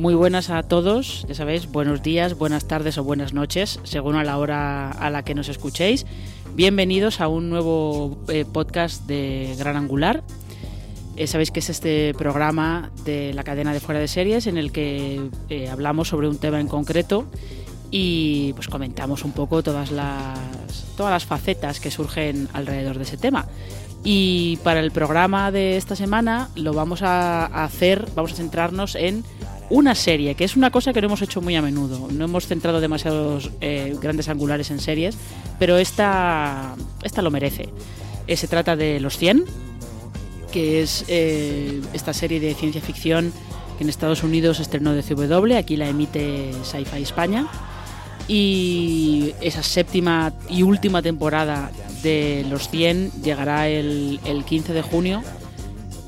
Muy buenas a todos, ya sabéis, buenos días, buenas tardes o buenas noches, según a la hora a la que nos escuchéis. Bienvenidos a un nuevo eh, podcast de Gran Angular. Eh, sabéis que es este programa de la cadena de fuera de series en el que eh, hablamos sobre un tema en concreto y pues comentamos un poco todas las, todas las facetas que surgen alrededor de ese tema. Y para el programa de esta semana lo vamos a hacer, vamos a centrarnos en una serie, que es una cosa que no hemos hecho muy a menudo. No hemos centrado demasiados eh, grandes angulares en series, pero esta, esta lo merece. Eh, se trata de Los 100, que es eh, esta serie de ciencia ficción que en Estados Unidos estrenó de CW, aquí la emite Sci-Fi España. Y esa séptima y última temporada de Los 100 llegará el, el 15 de junio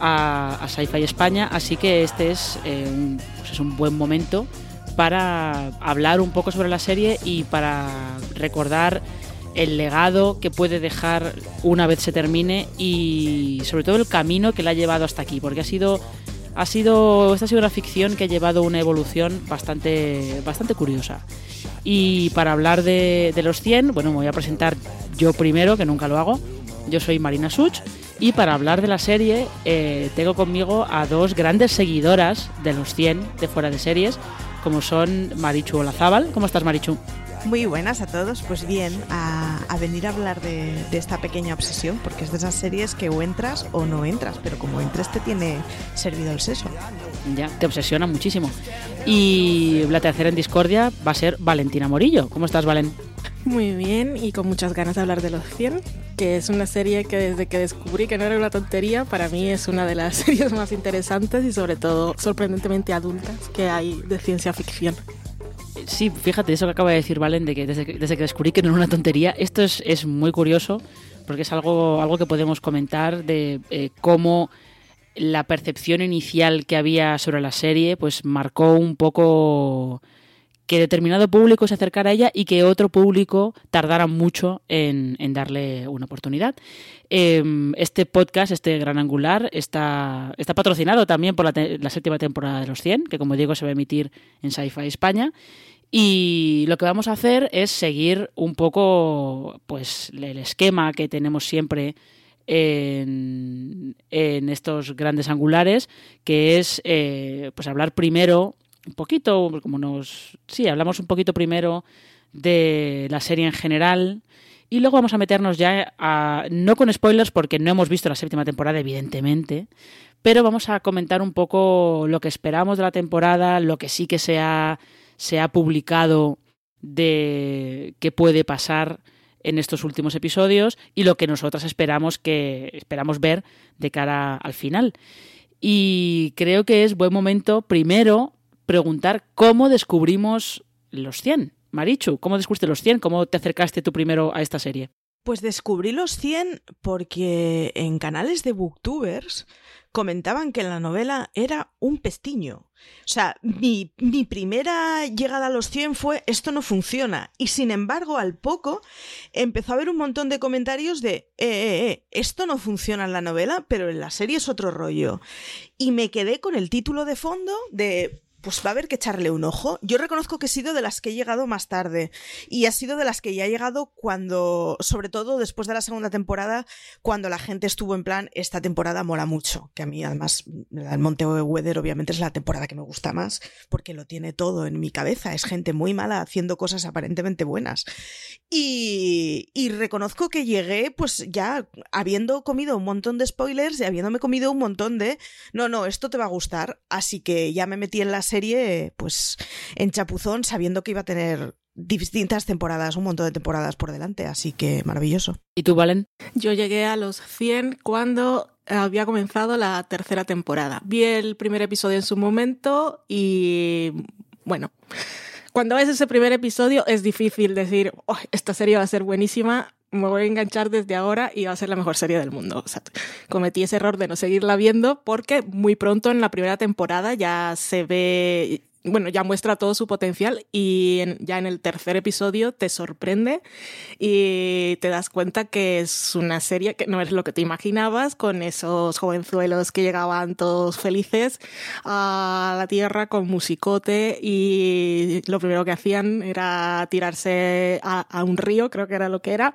a, a Sci-Fi España, así que este es, un, es un buen momento para hablar un poco sobre la serie y para recordar el legado que puede dejar una vez se termine y sobre todo el camino que la ha llevado hasta aquí, porque ha sido ha sido esta ha sido una ficción que ha llevado una evolución bastante bastante curiosa. Y para hablar de, los 100, bueno, me voy a presentar yo primero, que nunca lo hago. Yo soy Marina Such y para hablar de la serie eh, tengo conmigo a dos grandes seguidoras de los 100 de fuera de series, como son Marichu Olazábal. ¿Cómo estás, Marichu? Muy buenas a todos, pues bien, a, a venir a hablar de, de, esta pequeña obsesión, porque es de esas series que o entras o no entras, pero como entres te tiene servido el seso. Ya, te obsesiona muchísimo. Y la tercera en discordia va a ser Valentina Morillo. ¿Cómo estás, Valen? Muy bien y con muchas ganas de hablar de Los 100, que es una serie que desde que descubrí que no era una tontería, para mí es una de las series más interesantes y sobre todo sorprendentemente adultas que hay de ciencia ficción. Sí, fíjate, eso que acaba de decir Valen, de que desde que, descubrí que no era una tontería, esto es, es muy curioso porque es algo, algo que podemos comentar de eh, cómo la percepción inicial que había sobre la serie pues marcó un poco que determinado público se acercara a ella y que otro público tardara mucho en, darle una oportunidad. Eh, este podcast, este gran angular, está, está patrocinado también por la, séptima temporada de los 100, que como digo se va a emitir en Sci-Fi España. Y lo que vamos a hacer es seguir un poco pues el esquema que tenemos siempre en, en estos grandes angulares, que es eh, pues hablar primero un poquito, como nos... Sí, hablamos un poquito primero de la serie en general y luego vamos a meternos ya a... No con spoilers porque no hemos visto la séptima temporada, evidentemente, pero vamos a comentar un poco lo que esperamos de la temporada, lo que sí que se ha, se ha publicado de qué puede pasar en estos últimos episodios y lo que nosotras esperamos que esperamos ver de cara al final. Y creo que es buen momento primero preguntar cómo descubrimos los 100. Marichu, ¿cómo descubriste los 100? ¿Cómo te acercaste tú primero a esta serie? Pues descubrí los 100 porque en canales de booktubers comentaban que la novela era un pestiño. O sea, mi, mi, primera llegada a los 100 fue esto no funciona. Y sin embargo, al poco empezó a haber un montón de comentarios de, eh, eh, eh, esto no funciona en la novela, pero en la serie es otro rollo. Y me quedé con el título de fondo de pues va a haber que echarle un ojo. Yo reconozco que he sido de las que he llegado más tarde y ha sido de las que ya he llegado cuando, sobre todo después de la segunda temporada, cuando la gente estuvo en plan, esta temporada mola mucho, que a mí además el Monte Weather obviamente es la temporada que me gusta más porque lo tiene todo en mi cabeza, es gente muy mala haciendo cosas aparentemente buenas. Y, y reconozco que llegué pues ya habiendo comido un montón de spoilers y habiéndome comido un montón de, no, no, esto te va a gustar, así que ya me metí en las serie pues en chapuzón sabiendo que iba a tener distintas temporadas, un montón de temporadas por delante, así que maravilloso. ¿Y tú, Valen? Yo llegué a los 100 cuando había comenzado la tercera temporada. Vi el primer episodio en su momento y bueno, cuando ves ese primer episodio es difícil decir, oh, esta serie va a ser buenísima, me voy a enganchar desde ahora y va a ser la mejor serie del mundo. O sea, cometí ese error de no seguirla viendo porque muy pronto en la primera temporada ya se ve bueno, ya muestra todo su potencial y ya en el tercer episodio te sorprende y te das cuenta que es una serie que no es lo que te imaginabas, con esos jovenzuelos que llegaban todos felices a la Tierra con musicote y lo primero que hacían era tirarse a, un río, creo que era lo que era.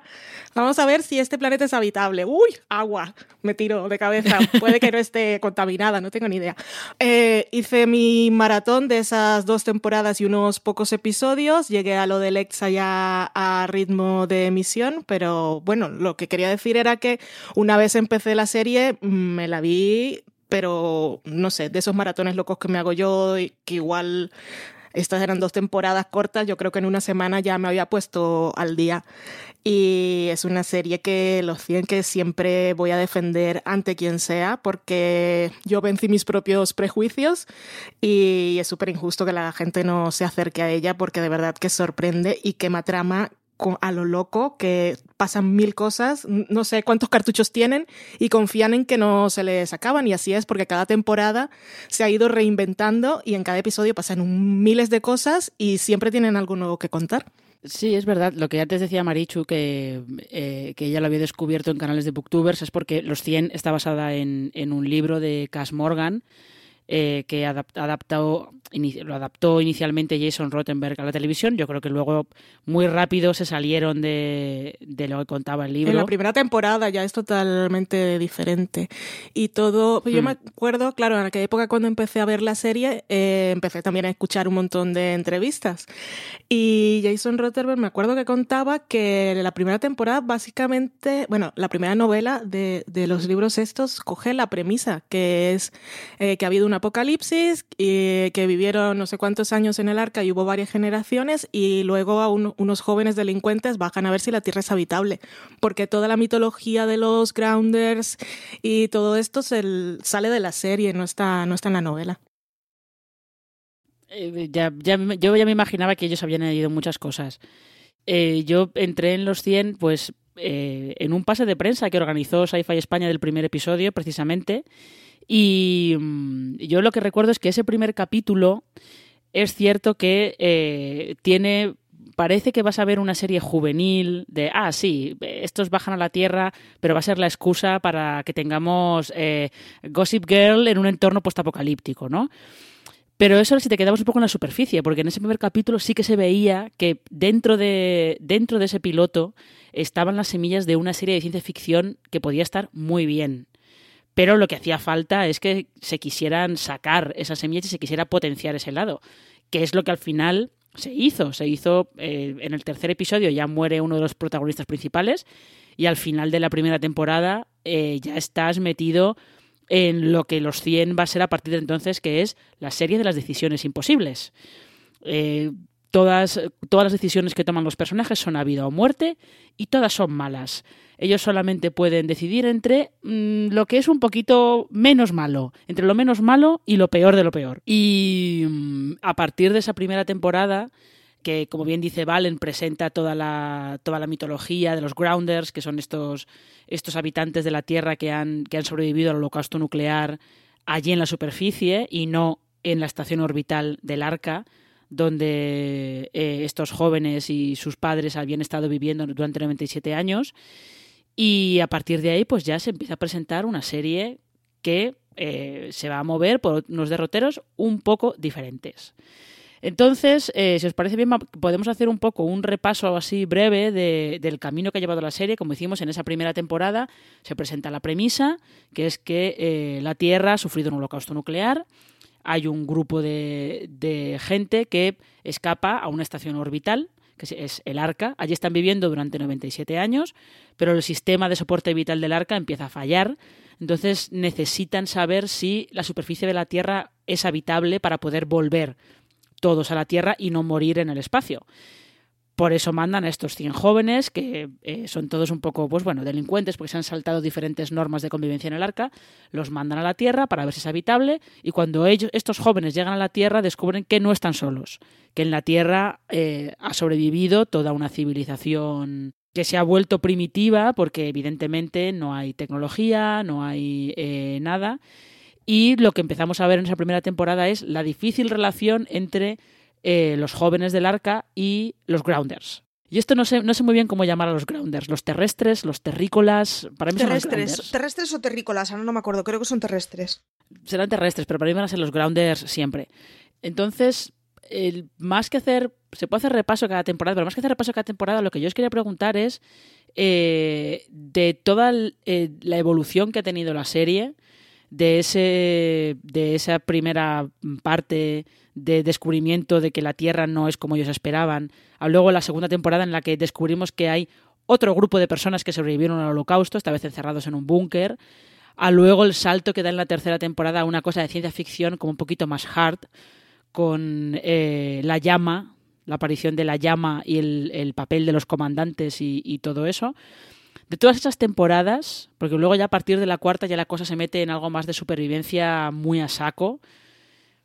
Vamos a ver si este planeta es habitable. Uy, agua, me tiro de cabeza. Puede que no esté contaminada, no tengo ni idea. Eh, hice mi maratón de esa dos temporadas y unos pocos episodios. Llegué a lo de Lexa ya a ritmo de emisión, pero bueno, lo que quería decir era que una vez empecé la serie, me la vi, pero no sé, de esos maratones locos que me hago yo, que igual estas eran dos temporadas cortas, yo creo que en una semana ya me había puesto al día. Y es una serie que los 100 que siempre voy a defender ante quien sea, porque yo vencí mis propios prejuicios y es súper injusto que la gente no se acerque a ella, porque de verdad que sorprende y quema trama a lo loco, que pasan mil cosas, no sé cuántos cartuchos tienen y confían en que no se les acaban y así es porque cada temporada se ha ido reinventando y en cada episodio pasan miles de cosas y siempre tienen algo nuevo que contar. Sí, es verdad. Lo que antes decía Marichu, que, eh, que ella lo había descubierto en canales de booktubers, es porque Los 100 está basada en, en un libro de Cass Morgan, eh, que adaptó, lo adaptó inicialmente Jason Rottenberg a la televisión. Yo creo que luego muy rápido se salieron de, lo que contaba el libro. En la primera temporada ya es totalmente diferente. Y todo, yo me hmm. acuerdo, claro, en aquella época cuando empecé a ver la serie, eh, empecé también a escuchar un montón de entrevistas. Y Jason Rottenberg me acuerdo que contaba que la primera temporada básicamente, bueno, la primera novela de, de los libros estos coge la premisa, que es eh, que ha habido una apocalipsis, y que vivieron no sé cuántos años en el arca y hubo varias generaciones y luego a unos jóvenes delincuentes bajan a ver si la Tierra es habitable, porque toda la mitología de los grounders y todo esto se, sale de la serie, no está, no está en la novela. Eh, ya, yo ya me imaginaba que ellos habían añadido muchas cosas. Eh, yo entré en los 100, pues, eh, en un pase de prensa que organizó Sci-Fi España del primer episodio, precisamente, y mm, yo lo que recuerdo es que ese primer capítulo es cierto que eh, tiene parece que vas a ver una serie juvenil de, ah, sí, estos bajan a la Tierra, pero va a ser la excusa para que tengamos eh, Gossip Girl en un entorno postapocalíptico, ¿no? Pero eso si te quedamos un poco en la superficie, porque en ese primer capítulo sí que se veía que dentro de, dentro de ese piloto estaban las semillas de una serie de ciencia ficción que podía estar muy bien pero lo que hacía falta es que se quisieran sacar esas semillas y se quisiera potenciar ese lado, que es lo que al final se hizo. Se hizo eh, en el tercer episodio, ya muere uno de los protagonistas principales y al final de la primera temporada eh, ya estás metido en lo que los 100 va a ser a partir de entonces, que es la serie de las decisiones imposibles. Eh, todas, todas las decisiones que toman los personajes son a vida o muerte y todas son malas. Ellos solamente pueden decidir entre mm, lo que es un poquito menos malo, entre lo menos malo y lo peor de lo peor. Y mm, a partir de esa primera temporada, que como bien dice Valen, presenta toda la, toda la mitología de los Grounders, que son estos, estos habitantes de la Tierra que han, que han sobrevivido al holocausto nuclear allí en la superficie y no en la estación orbital del Arca, donde eh, estos jóvenes y sus padres habían estado viviendo durante 97 años. Y a partir de ahí, pues ya se empieza a presentar una serie que eh, se va a mover por unos derroteros un poco diferentes. Entonces, eh, si os parece bien, podemos hacer un poco un repaso así breve del camino que ha llevado la serie. Como hicimos en esa primera temporada, se presenta la premisa, que es que la Tierra ha sufrido un holocausto nuclear hay un grupo de, gente que escapa a una estación orbital que es el ARCA. Allí están viviendo durante 97 años, pero el sistema de soporte vital del ARCA empieza a fallar. Entonces necesitan saber si la superficie de la Tierra es habitable para poder volver todos a la Tierra y no morir en el espacio. Por eso mandan a estos 100 jóvenes, que eh, son todos un poco, pues bueno, delincuentes, porque se han saltado diferentes normas de convivencia en el arca, los mandan a la Tierra para ver si es habitable, y cuando ellos, estos jóvenes llegan a la Tierra, descubren que no están solos, que en la Tierra eh, ha sobrevivido toda una civilización que se ha vuelto primitiva, porque evidentemente no hay tecnología, no hay eh, nada, y lo que empezamos a ver en esa primera temporada es la difícil relación entre eh, los jóvenes del arca y los grounders. Y esto no sé, no sé muy bien cómo llamar a los grounders. Los terrestres, los terrícolas. Para mí terrestres. Son ¿Terrestres o terrícolas? Ahora no me acuerdo. Creo que son terrestres. Serán terrestres, pero para mí van a ser los grounders siempre. Entonces, el, más que hacer. Se puede hacer repaso cada temporada, pero más que hacer repaso cada temporada, lo que yo os quería preguntar es. Eh, de toda eh, la evolución que ha tenido la serie, de, ese, de esa primera parte de descubrimiento de que la Tierra no es como ellos esperaban, a luego la segunda temporada en la que descubrimos que hay otro grupo de personas que sobrevivieron al holocausto, esta vez encerrados en un búnker, a luego el salto que da en la tercera temporada a una cosa de ciencia ficción como un poquito más hard, con eh, la llama, la aparición de la llama y el, papel de los comandantes y, y, todo eso. De todas esas temporadas, porque luego ya a partir de la cuarta ya la cosa se mete en algo más de supervivencia muy a saco,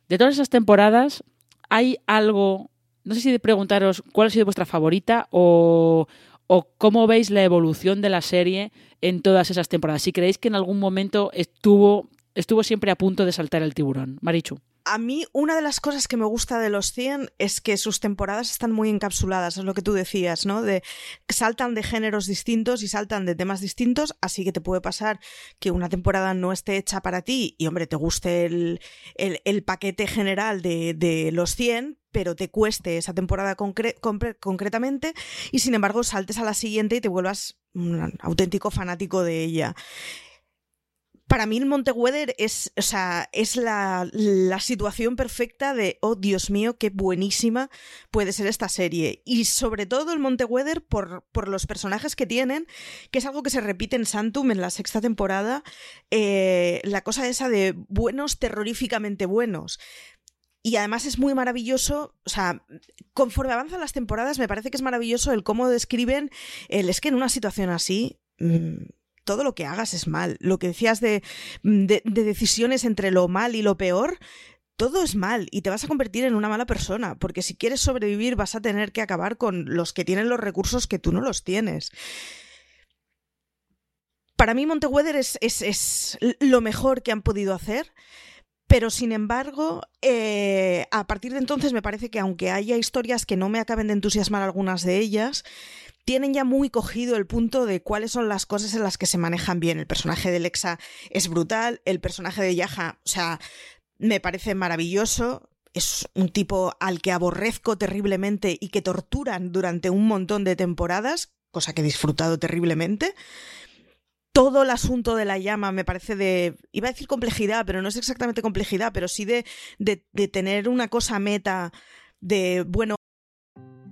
de todas esas temporadas, ¿hay algo, no sé si de preguntaros cuál ha sido vuestra favorita o, o cómo veis la evolución de la serie en todas esas temporadas? Si creéis que en algún momento estuvo, estuvo siempre a punto de saltar el tiburón. Marichu a mí una de las cosas que me gusta de los 100 es que sus temporadas están muy encapsuladas, es lo que tú decías, ¿no? De saltan de géneros distintos y saltan de temas distintos, así que te puede pasar que una temporada no esté hecha para ti y, hombre, te guste el, el, paquete general de, de, los 100, pero te cueste esa temporada concretamente y, sin embargo, saltes a la siguiente y te vuelvas un auténtico fanático de ella para mí el Monteweather es, o sea, es la, situación perfecta de, oh Dios mío, qué buenísima puede ser esta serie. Y sobre todo el Monteweather por, por los personajes que tienen, que es algo que se repite en Santum en la sexta temporada, eh, la cosa esa de buenos terroríficamente buenos. Y además es muy maravilloso, o sea, conforme avanzan las temporadas, me parece que es maravilloso el cómo describen el es que en una situación así... Mm, todo lo que hagas es mal. Lo que decías de, de, decisiones entre lo mal y lo peor, todo es mal y te vas a convertir en una mala persona, porque si quieres sobrevivir vas a tener que acabar con los que tienen los recursos que tú no los tienes. Para mí Monteweather es, es, es lo mejor que han podido hacer, pero sin embargo, eh, a partir de entonces me parece que aunque haya historias que no me acaben de entusiasmar algunas de ellas, tienen ya muy cogido el punto de cuáles son las cosas en las que se manejan bien. El personaje de Lexa es brutal, el personaje de Yaja, o sea, me parece maravilloso. Es un tipo al que aborrezco terriblemente y que torturan durante un montón de temporadas, cosa que he disfrutado terriblemente. Todo el asunto de la llama me parece de, iba a decir complejidad, pero no es exactamente complejidad, pero sí de, de, de tener una cosa meta de, bueno,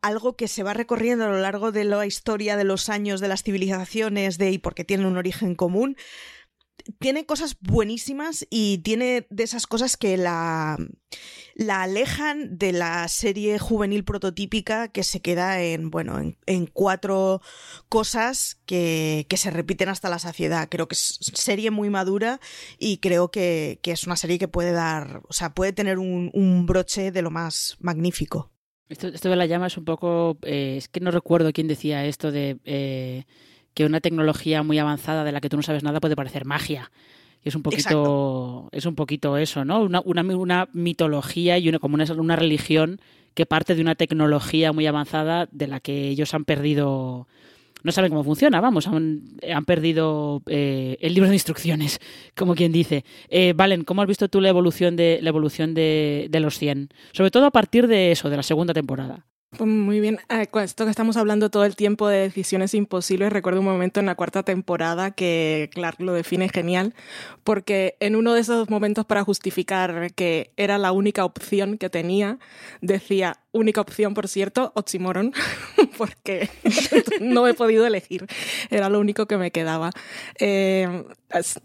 Algo que se va recorriendo a lo largo de la historia de los años de las civilizaciones de y porque tienen un origen común tiene cosas buenísimas y tiene de esas cosas que la, la alejan de la serie juvenil prototípica que se queda en, bueno, en, en cuatro cosas que, que, se repiten hasta la saciedad. Creo que es serie muy madura y creo que, que es una serie que puede dar, o sea, puede tener un, un broche de lo más magnífico. Esto, esto, de la llama es un poco. Eh, es que no recuerdo quién decía esto de eh, que una tecnología muy avanzada de la que tú no sabes nada puede parecer magia. Y es un poquito. Exacto. Es un poquito eso, ¿no? Una, una, una mitología y una, como una, una, religión que parte de una tecnología muy avanzada de la que ellos han perdido. No saben cómo funciona, vamos, han, han perdido eh, el libro de instrucciones, como quien dice. Eh, Valen, ¿cómo has visto tú la evolución de la evolución de, de los 100? Sobre todo a partir de eso, de la segunda temporada. Muy bien, esto que estamos hablando todo el tiempo de decisiones imposibles, recuerdo un momento en la cuarta temporada que Clark lo define genial, porque en uno de esos momentos para justificar que era la única opción que tenía, decía, única opción por cierto, oxymoron, porque no he podido elegir, era lo único que me quedaba. Eh,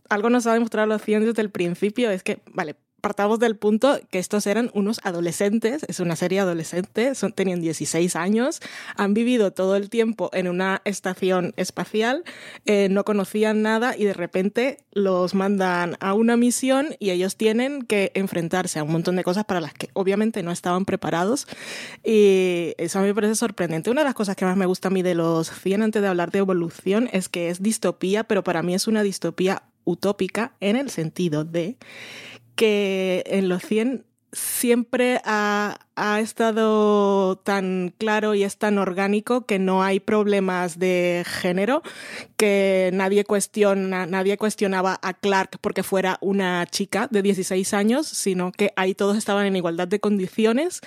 algo nos ha demostrado los ciencias desde el principio, es que, vale, partamos del punto que estos eran unos adolescentes, es una serie adolescente, son, tenían 16 años, han vivido todo el tiempo en una estación espacial, eh, no conocían nada y de repente los mandan a una misión y ellos tienen que enfrentarse a un montón de cosas para las que obviamente no estaban preparados y eso a mí me parece sorprendente. Una de las cosas que más me gusta a mí de los 100 antes de hablar de evolución es que es distopía, pero para mí es una distopía utópica en el sentido de que en los 100 siempre ha, ha, estado tan claro y es tan orgánico que no hay problemas de género, que nadie cuestiona, nadie cuestionaba a Clark porque fuera una chica de 16 años, sino que ahí todos estaban en igualdad de condiciones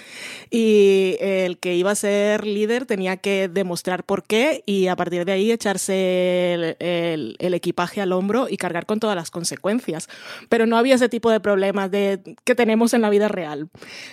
y el que iba a ser líder tenía que demostrar por qué y a partir de ahí echarse el, el, el equipaje al hombro y cargar con todas las consecuencias. Pero no había ese tipo de problemas de, que tenemos en la vida real.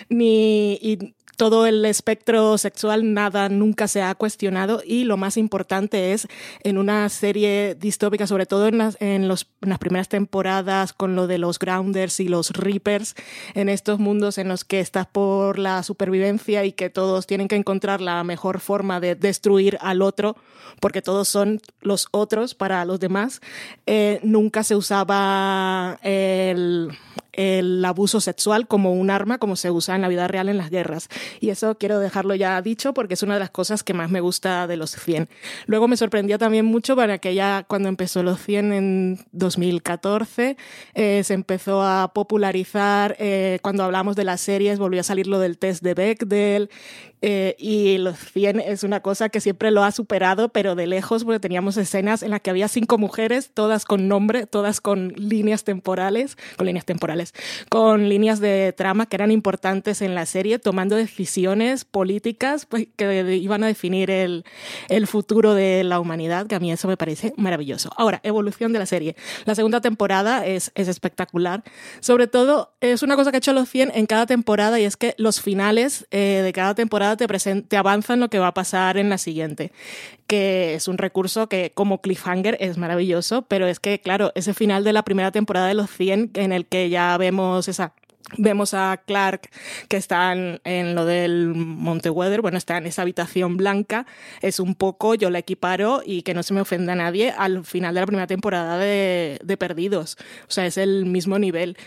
Ni, y todo el espectro sexual, nada nunca se ha cuestionado. Y lo más importante es en una serie distópica, sobre todo en las, en las primeras temporadas con lo de los Grounders y los Reapers, en estos mundos en los que estás por la supervivencia y que todos tienen que encontrar la mejor forma de destruir al otro, porque todos son los otros para los demás, eh, nunca se usaba el el abuso sexual como un arma, como se usa en la vida real en las guerras. Y eso quiero dejarlo ya dicho porque es una de las cosas que más me gusta de los 100. Luego me sorprendió también mucho para que ya cuando empezó los 100 en 2014 eh, se empezó a popularizar, eh, cuando hablamos de las series volvió a salir lo del test de Bechdel eh, y los 100 es una cosa que siempre lo ha superado, pero de lejos, porque teníamos escenas en las que había cinco mujeres, todas con nombre, todas con líneas temporales, con líneas temporales, con líneas de trama que eran importantes en la serie, tomando decisiones políticas pues, que iban a definir el, el futuro de la humanidad, que a mí eso me parece maravilloso. Ahora, evolución de la serie. La segunda temporada es, es espectacular. Sobre todo, es una cosa que ha hecho los 100 en cada temporada y es que los finales eh, de cada temporada te, te avanzan lo que va a pasar en la siguiente, que es un recurso que como cliffhanger es maravilloso, pero es que, claro, ese final de la primera temporada de los 100 en el que ya vemos esa Vemos a Clark que está en, lo del Monte Weather, bueno, está en esa habitación blanca, es un poco, yo la equiparo y que no se me ofenda a nadie al final de la primera temporada de, de Perdidos, o sea, es el mismo nivel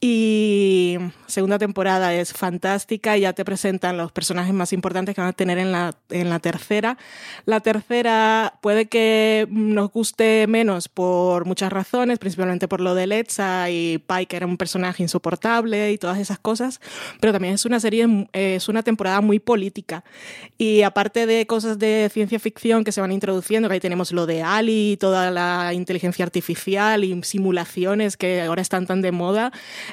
Y segunda temporada es fantástica ya te presentan los personajes más importantes que van a tener en la, en la tercera. La tercera puede que nos guste menos por muchas razones, principalmente por lo de Letza y Pike, que era un personaje insoportable y todas esas cosas, pero también es una serie, es una temporada muy política. Y aparte de cosas de ciencia ficción que se van introduciendo, que ahí tenemos lo de Ali, toda la inteligencia artificial y simulaciones que ahora están tan de moda,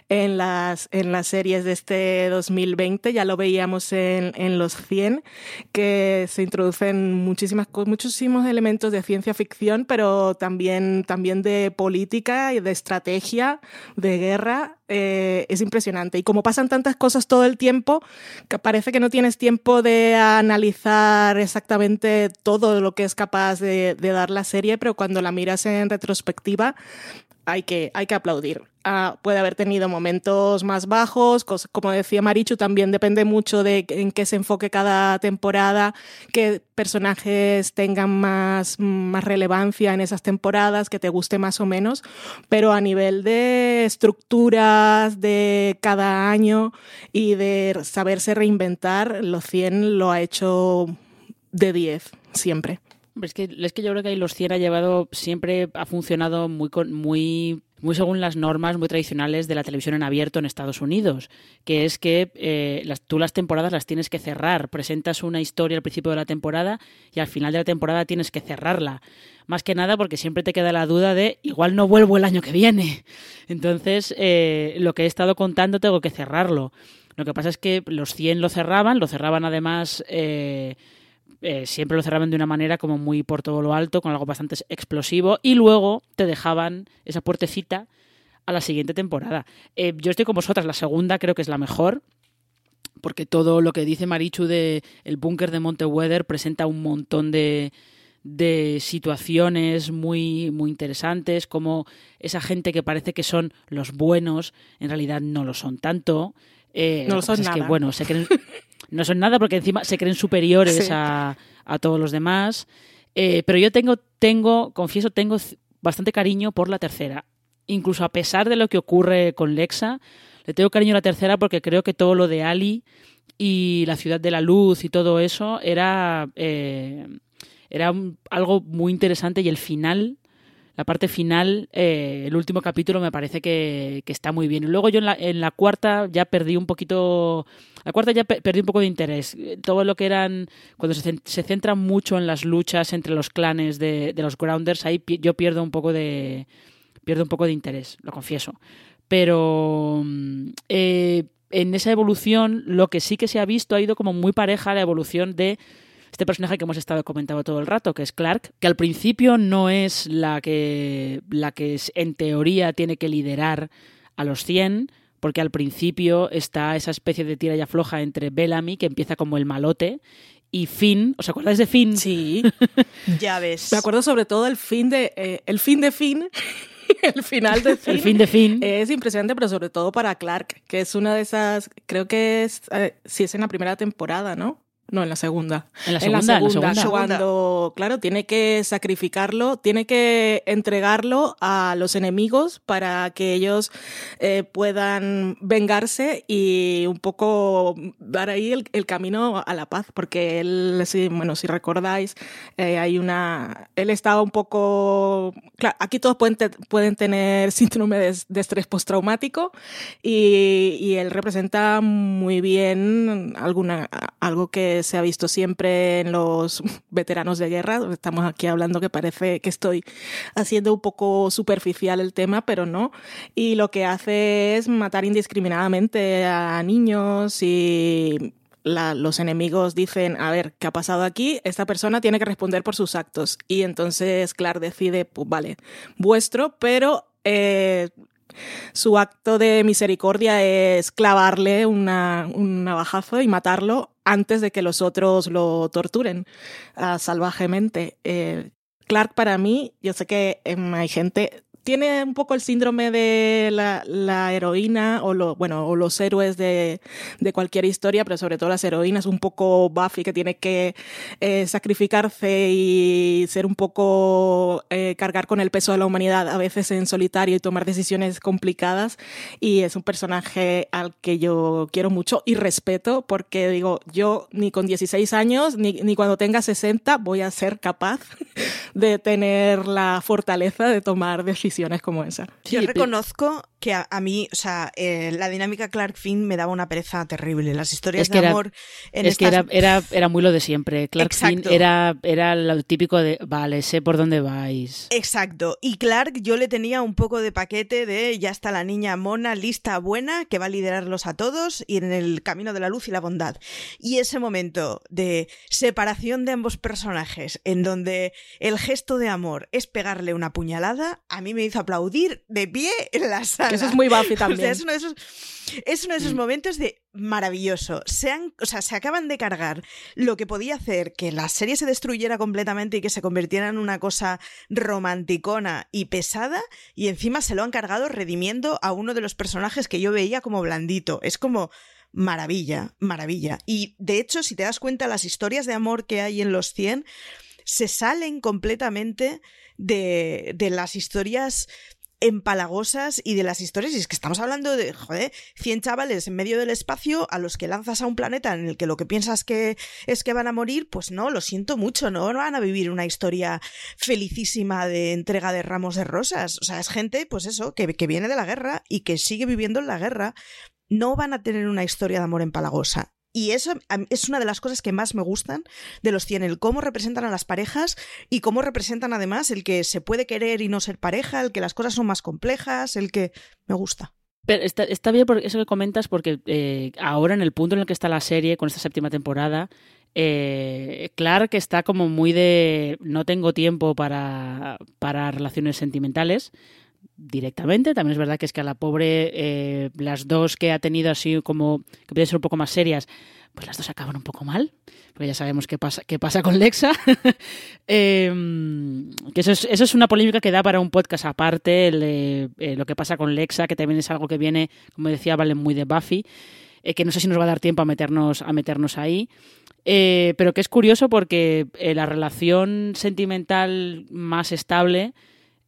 en las, en las series de este 2020, ya lo veíamos en, en los 100, que se introducen muchísimas, muchísimos elementos de ciencia ficción, pero también, también de política y de estrategia, de guerra, eh, es impresionante. Y como pasan tantas cosas todo el tiempo, que parece que no tienes tiempo de analizar exactamente todo lo que es capaz de, de dar la serie, pero cuando la miras en retrospectiva, hay que, hay que aplaudir. Ah, puede haber tenido momentos más bajos, como decía Marichu, también depende mucho de en qué se enfoque cada temporada, qué personajes tengan más, más relevancia en esas temporadas, que te guste más o menos, pero a nivel de estructuras de cada año y de saberse reinventar, los 100 lo ha hecho de 10 siempre. Es que, es que yo creo que ahí los 100 ha llevado, siempre ha funcionado muy, muy, muy según las normas muy tradicionales de la televisión en abierto en Estados Unidos, que es que eh, tú las temporadas las tienes que cerrar, presentas una historia al principio de la temporada y al final de la temporada tienes que cerrarla. Más que nada porque siempre te queda la duda de igual no vuelvo el año que viene. Entonces, eh, lo que he estado contando tengo que cerrarlo. Lo que pasa es que los 100 lo cerraban, lo cerraban además... Eh, eh, siempre lo cerraban de una manera como muy por todo lo alto, con algo bastante explosivo, y luego te dejaban esa puertecita a la siguiente temporada. Eh, yo estoy con vosotras, la segunda creo que es la mejor, porque todo lo que dice Marichu de el búnker de Monteweather presenta un montón de, de situaciones muy, muy interesantes, como esa gente que parece que son los buenos, en realidad no lo son tanto. Eh, no lo son nada. que, bueno, se creen, no son nada porque encima se creen superiores a, a, todos los demás. Eh, pero yo tengo, tengo, confieso, tengo bastante cariño por la tercera. Incluso a pesar de lo que ocurre con Lexa, le tengo cariño a la tercera porque creo que todo lo de Ali y la ciudad de la luz y todo eso era, eh, era algo muy interesante y el final la parte final, eh, el último capítulo me parece que, está muy bien. Y luego yo en la, en la cuarta ya perdí un poquito, la cuarta ya perdí un poco de interés. Todo lo que eran, cuando se, se centra mucho en las luchas entre los clanes de, de los Grounders, ahí yo pierdo un poco de, pierdo un poco de interés, lo confieso. Pero eh, en esa evolución, lo que sí que se ha visto ha ido como muy pareja la evolución de este personaje que hemos estado comentando todo el rato, que es Clark, que al principio no es la que, la que en teoría tiene que liderar a los 100, porque al principio está esa especie de tira y afloja entre Bellamy, que empieza como el malote, y Finn, ¿os acordáis de Finn? Sí, ya ves. Me acuerdo sobre todo el fin de eh, el fin de Finn. el final de Finn. El fin de Finn. Es impresionante, pero sobre todo para Clark, que es una de esas, creo que es, eh, si es en la primera temporada, ¿no? No, en la segunda. En la segunda, en la segunda, Cuando, claro, tiene que sacrificarlo, tiene que entregarlo a los enemigos para que ellos eh, puedan vengarse y un poco dar ahí el, el, camino a la paz. Porque él, sí, bueno, si recordáis, eh, hay una. Él estaba un poco. Claro, aquí todos pueden, te, pueden tener síndrome de, de estrés postraumático y, y él representa muy bien alguna, algo que se ha visto siempre en los veteranos de guerra. Estamos aquí hablando que parece que estoy haciendo un poco superficial el tema, pero no. Y lo que hace es matar indiscriminadamente a niños y los enemigos dicen, a ver, ¿qué ha pasado aquí? Esta persona tiene que responder por sus actos. Y entonces Clark decide, pues vale, vuestro, pero eh, su acto de misericordia es clavarle una, un navajazo y matarlo antes de que los otros lo torturen uh, salvajemente. Eh, Clark para mí, yo sé que eh, hay gente tiene un poco el síndrome de la, la heroína o, lo, bueno, o los héroes de, de, cualquier historia, pero sobre todo las heroínas, un poco Buffy que tiene que eh, sacrificarse y ser un poco eh, cargar con el peso de la humanidad a veces en solitario y tomar decisiones complicadas. Y es un personaje al que yo quiero mucho y respeto porque digo, yo ni con 16 años ni, ni cuando tenga 60 voy a ser capaz de tener la fortaleza de tomar decisiones como esa. Yo reconozco que a, a mí, o sea, eh, la dinámica Clark Finn me daba una pereza terrible. Las historias es que de era, amor en es estas... que era, era, era, muy lo de siempre. Clark Exacto. Finn era, era lo típico de, vale, sé por dónde vais. Exacto. Y Clark yo le tenía un poco de paquete de ya está la niña mona, lista, buena, que va a liderarlos a todos y en el camino de la luz y la bondad. Y ese momento de separación de ambos personajes, en donde el gesto de amor es pegarle una puñalada, a mí me hizo aplaudir de pie en la sala. Que eso es muy Buffy también. O sea, es uno de esos, es uno de esos mm. momentos de maravilloso. Se han, o sea, se acaban de cargar lo que podía hacer que la serie se destruyera completamente y que se convirtiera en una cosa romanticona y pesada, y encima se lo han cargado redimiendo a uno de los personajes que yo veía como blandito. Es como maravilla, maravilla. Y de hecho, si te das cuenta, las historias de amor que hay en los 100 se salen completamente de, de las historias empalagosas y de las historias. Y es que estamos hablando de, joder, 100 chavales en medio del espacio a los que lanzas a un planeta en el que lo que piensas que es que van a morir, pues no, lo siento mucho, no van a vivir una historia felicísima de entrega de ramos de rosas. O sea, es gente, pues eso, que, que viene de la guerra y que sigue viviendo en la guerra. No van a tener una historia de amor empalagosa. Y eso es una de las cosas que más me gustan de los 100, el cómo representan a las parejas y cómo representan además el que se puede querer y no ser pareja, el que las cosas son más complejas, el que me gusta. Pero está, está bien por eso que comentas, porque eh, ahora en el punto en el que está la serie, con esta séptima temporada, eh, Clark está como muy de no tengo tiempo para, para relaciones sentimentales directamente. También es verdad que es que a la pobre, eh, las dos que ha tenido así como, que pueden ser un poco más serias, pues las dos acaban un poco mal, porque ya sabemos qué pasa, qué pasa con Lexa. eh, que eso es, eso es una polémica que da para un podcast aparte, eh, lo que pasa con Lexa, que también es algo que viene, como decía, vale muy de Buffy, eh, que no sé si nos va a dar tiempo a meternos, a meternos ahí. Pero que es curioso porque la relación sentimental más estable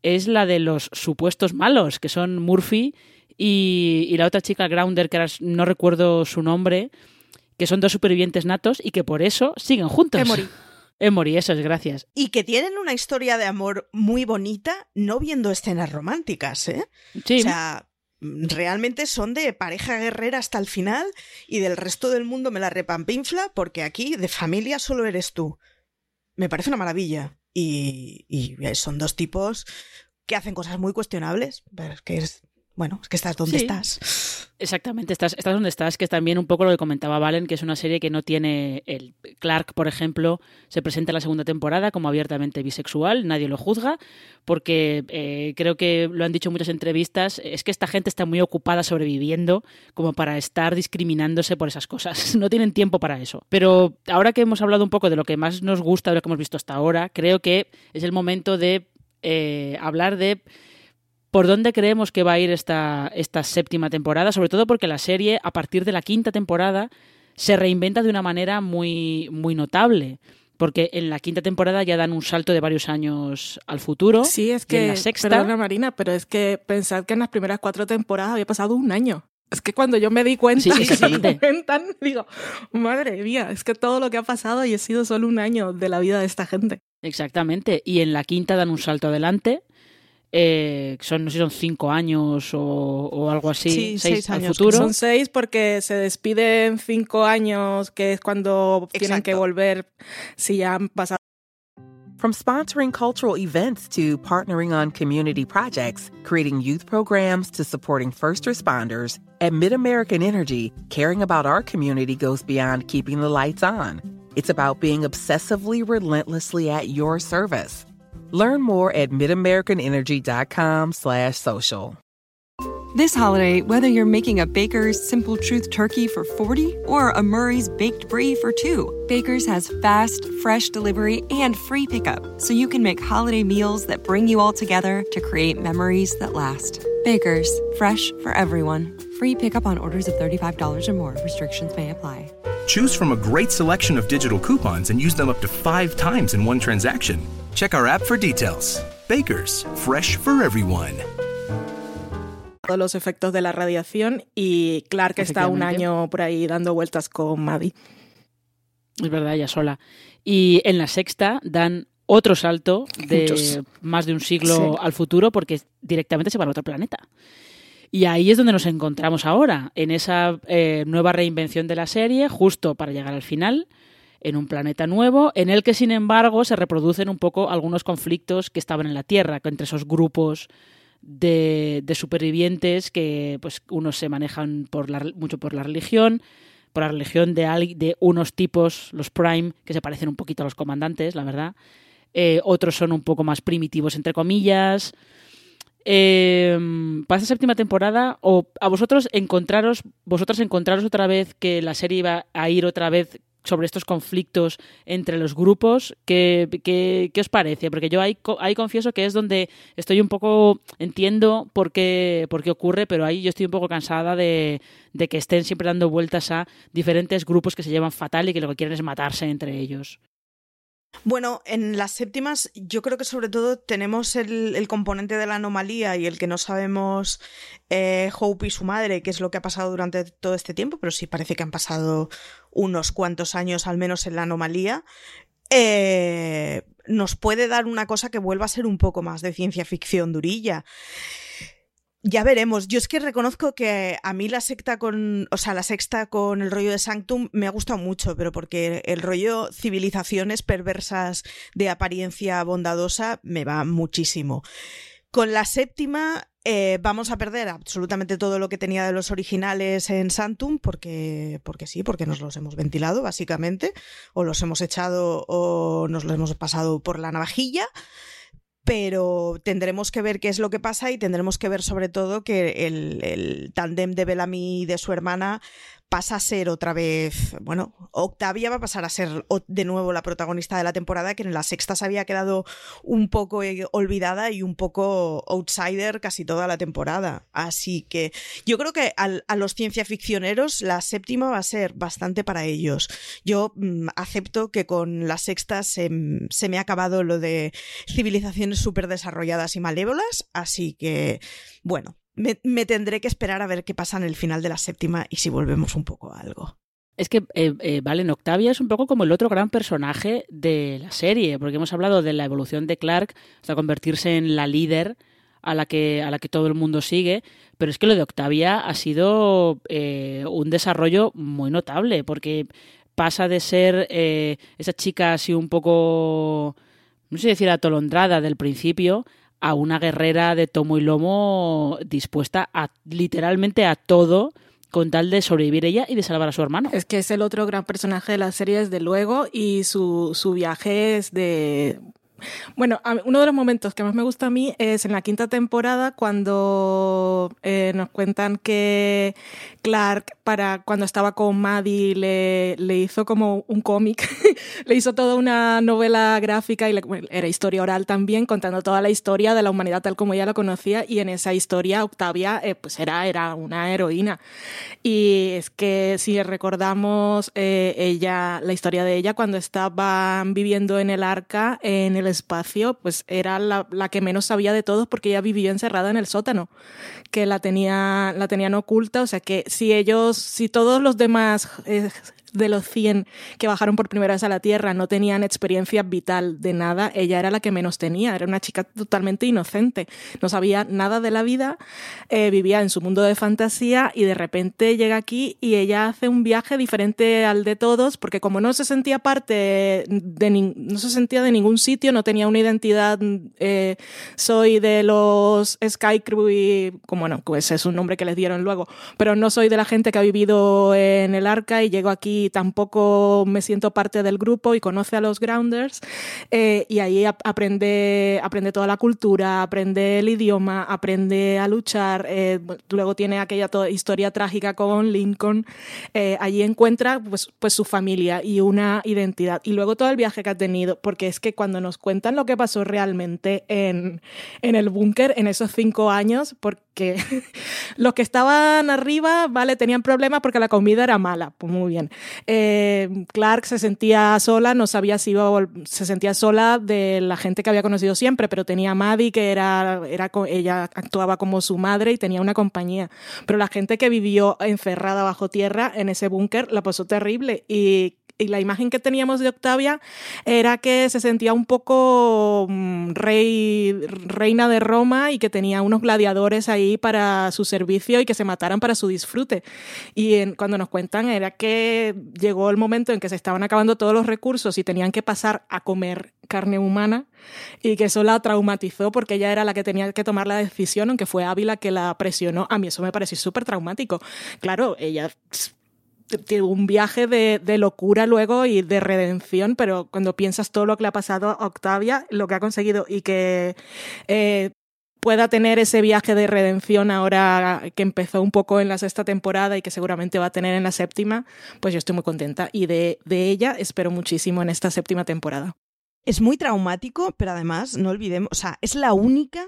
es la de los supuestos malos, que son Murphy y, y la otra chica Grounder, que ahora no recuerdo su nombre, que son dos supervivientes natos y que por eso siguen juntos. Emory. Emory, eso es, gracias. Y que tienen una historia de amor muy bonita, no viendo escenas románticas, ¿eh? Sí. O sea, realmente son de pareja guerrera hasta el final y del resto del mundo me la repampinfla porque aquí de familia solo eres tú. Me parece una maravilla. Y, y, son dos tipos que hacen cosas muy cuestionables, que bueno, es que estás donde Sí. estás. Exactamente, estás, estás donde estás, que es también un poco lo que comentaba Valen, que es una serie que no tiene el Clark, por ejemplo, se presenta en la segunda temporada como abiertamente bisexual, nadie lo juzga, porque eh, creo que lo han dicho en muchas entrevistas, es que esta gente está muy ocupada sobreviviendo como para estar discriminándose por esas cosas, no tienen tiempo para eso. Pero ahora que hemos hablado un poco de lo que más nos gusta, de lo que hemos visto hasta ahora, creo que es el momento de eh, hablar de por dónde creemos que va a ir esta, esta séptima temporada, sobre todo porque la serie, a partir de la quinta temporada, se reinventa de una manera muy, muy notable. Porque en la quinta temporada ya dan un salto de varios años al futuro. Sí, es y que. en la sexta. Perdona, Marina, pero es que pensad que en las primeras cuatro temporadas había pasado un año. Es que cuando yo me di cuenta Sí, y se exactamente. comentan, digo, madre mía, es que todo lo que ha pasado y ha sido solo un año de la vida de esta gente. Exactamente. Y en la quinta dan un salto adelante. Eh, son, no sé si son cinco años o, o algo así. Sí, seis, seis al años, futuro. Son seis porque se despiden cinco años, que es cuando tienen que volver si ya han pasado. From sponsoring cultural events to partnering on community projects, creating youth programs to supporting first responders, at MidAmerican Energy, caring about our community goes beyond keeping the lights on. It's about being obsessively relentlessly at your service. Learn more at midamericanenergy.com slash social. This holiday, whether you're making a Baker's Simple Truth turkey for 40 or a Murray's Baked Brie for two, Baker's has fast, fresh delivery and free pickup, so you can make holiday meals that bring you all together to create memories that last. Baker's, fresh for everyone. Free pickup on orders of $35 or more. Restrictions may apply. Choose from a great selection of digital coupons and use them up to five times in one transaction. Check our app for details. Baker's, fresh for everyone. Todos los efectos de la radiación y Clark está un año por ahí dando vueltas con Maddie. Es verdad, ella sola. Y en la sexta dan otro salto de Muchos. más de un siglo Sí. al futuro porque directamente se van a otro planeta. Y ahí es donde nos encontramos ahora, en esa eh, nueva reinvención de la serie, justo para llegar al final, en un planeta nuevo, en el que, sin embargo, se reproducen un poco algunos conflictos que estaban en la Tierra, entre esos grupos de, de supervivientes que pues unos se manejan por la, mucho por la religión, por la religión de, de unos tipos, los Prime, que se parecen un poquito a los comandantes, la verdad. Eh, otros son un poco más primitivos, entre comillas. Eh, para esta séptima temporada, o a vosotros encontraros, vosotras encontraros otra vez que la serie iba a ir otra vez sobre estos conflictos entre los grupos, ¿qué, qué, qué os parece? Porque yo ahí, ahí confieso que es donde estoy un poco, entiendo por qué, por qué ocurre, pero ahí yo estoy un poco cansada de, de que estén siempre dando vueltas a diferentes grupos que se llevan fatal y que lo que quieren es matarse entre ellos. Bueno, en las séptimas yo creo que sobre todo tenemos el, componente de la anomalía y el que no sabemos eh, Hope y su madre qué es lo que ha pasado durante todo este tiempo, pero sí parece que han pasado unos cuantos años al menos en la anomalía. eh, nos puede dar una cosa que vuelva a ser un poco más de ciencia ficción durilla. Ya veremos. Yo es que reconozco que a mí la secta con, o sea, la sexta con el rollo de Sanctum me ha gustado mucho, pero porque el rollo civilizaciones perversas de apariencia bondadosa me va muchísimo. Con la séptima eh, vamos a perder absolutamente todo lo que tenía de los originales en Sanctum, porque, porque sí, porque nos los hemos ventilado, básicamente, o los hemos echado o nos los hemos pasado por la navajilla pero tendremos que ver qué es lo que pasa y tendremos que ver sobre todo que el, el tándem de Bellamy y de su hermana pasa a ser otra vez, bueno, Octavia va a pasar a ser de nuevo la protagonista de la temporada, que en la sexta se había quedado un poco eh, olvidada y un poco outsider casi toda la temporada. Así que yo creo que a los ciencia ficcioneros la séptima va a ser bastante para ellos. Yo mm, acepto que con la sexta se, se me ha acabado lo de civilizaciones súper desarrolladas y malévolas, así que, bueno, me, tendré que esperar a ver qué pasa en el final de la séptima y si volvemos un poco a algo. Es que, eh, eh, Valen, Octavia es un poco como el otro gran personaje de la serie, porque hemos hablado de la evolución de Clark hasta convertirse en la líder a la que, a la que todo el mundo sigue, pero es que lo de Octavia ha sido eh, un desarrollo muy notable, porque pasa de ser eh, esa chica así un poco, no sé decir atolondrada del principio, a una guerrera de tomo y lomo dispuesta a literalmente a todo con tal de sobrevivir ella y de salvar a su hermano. Es que es el otro gran personaje de la serie, desde luego, y su, su viaje es de... Bueno, uno de los momentos que más me gusta a mí es en la quinta temporada cuando eh, nos cuentan que Clark, para cuando estaba con Maddie, le, le hizo como un cómic, le hizo toda una novela gráfica y le- era historia oral también, contando toda la historia de la humanidad tal como ella la conocía y en esa historia Octavia eh, pues era, era una heroína. Y es que si recordamos eh, ella, la historia de ella cuando estaban viviendo en el arca, en el espacio, pues era la, la que menos sabía de todos porque ella vivía encerrada en el sótano, que la, tenía, la tenían oculta. O sea que si ellos, si todos los demás eh, de los 100 que bajaron por primera vez a la Tierra no tenían experiencia vital de nada, ella era la que menos tenía, era una chica totalmente inocente, no sabía nada de la vida, eh, vivía en su mundo de fantasía y de repente llega aquí y ella hace un viaje diferente al de todos, porque como no se sentía parte de no se sentía de ningún sitio, no tenía una identidad, eh, soy de los Sky Crew y, como no, pues es un nombre que les dieron luego, pero no soy de la gente que ha vivido en el arca y llego aquí y tampoco me siento parte del grupo y conoce a los grounders eh, y ahí aprende, aprende toda la cultura, aprende el idioma, aprende a luchar, eh, luego tiene aquella historia trágica con Lincoln, eh, allí encuentra pues, pues su familia y una identidad y luego todo el viaje que ha tenido, porque es que cuando nos cuentan lo que pasó realmente en, en el búnker en esos cinco años, porque los que estaban arriba, vale, tenían problemas porque la comida era mala, pues muy bien. Eh, Clark se sentía sola, no sabía si iba a, se sentía sola de la gente que había conocido siempre, pero tenía a Maddie, que era, ella actuaba como su madre y tenía una compañía. Pero la gente que vivió encerrada bajo tierra en ese búnker la pasó terrible y y la imagen que teníamos de Octavia era que se sentía un poco mm, rey, reina de Roma y que tenía unos gladiadores ahí para su servicio y que se mataran para su disfrute. Y cuando nos cuentan era que llegó el momento en que se estaban acabando todos los recursos y tenían que pasar a comer carne humana y que eso la traumatizó porque ella era la que tenía que tomar la decisión, aunque fue Ávila que la presionó. A mí eso me pareció súper traumático. Claro, ella un viaje de, locura luego y de redención, pero cuando piensas todo lo que le ha pasado a Octavia, lo que ha conseguido y que eh, pueda tener ese viaje de redención ahora que empezó un poco en la sexta temporada y que seguramente va a tener en la séptima, pues yo estoy muy contenta y de, de ella espero muchísimo en esta séptima temporada. Es muy traumático, pero además, no olvidemos, o sea, es la única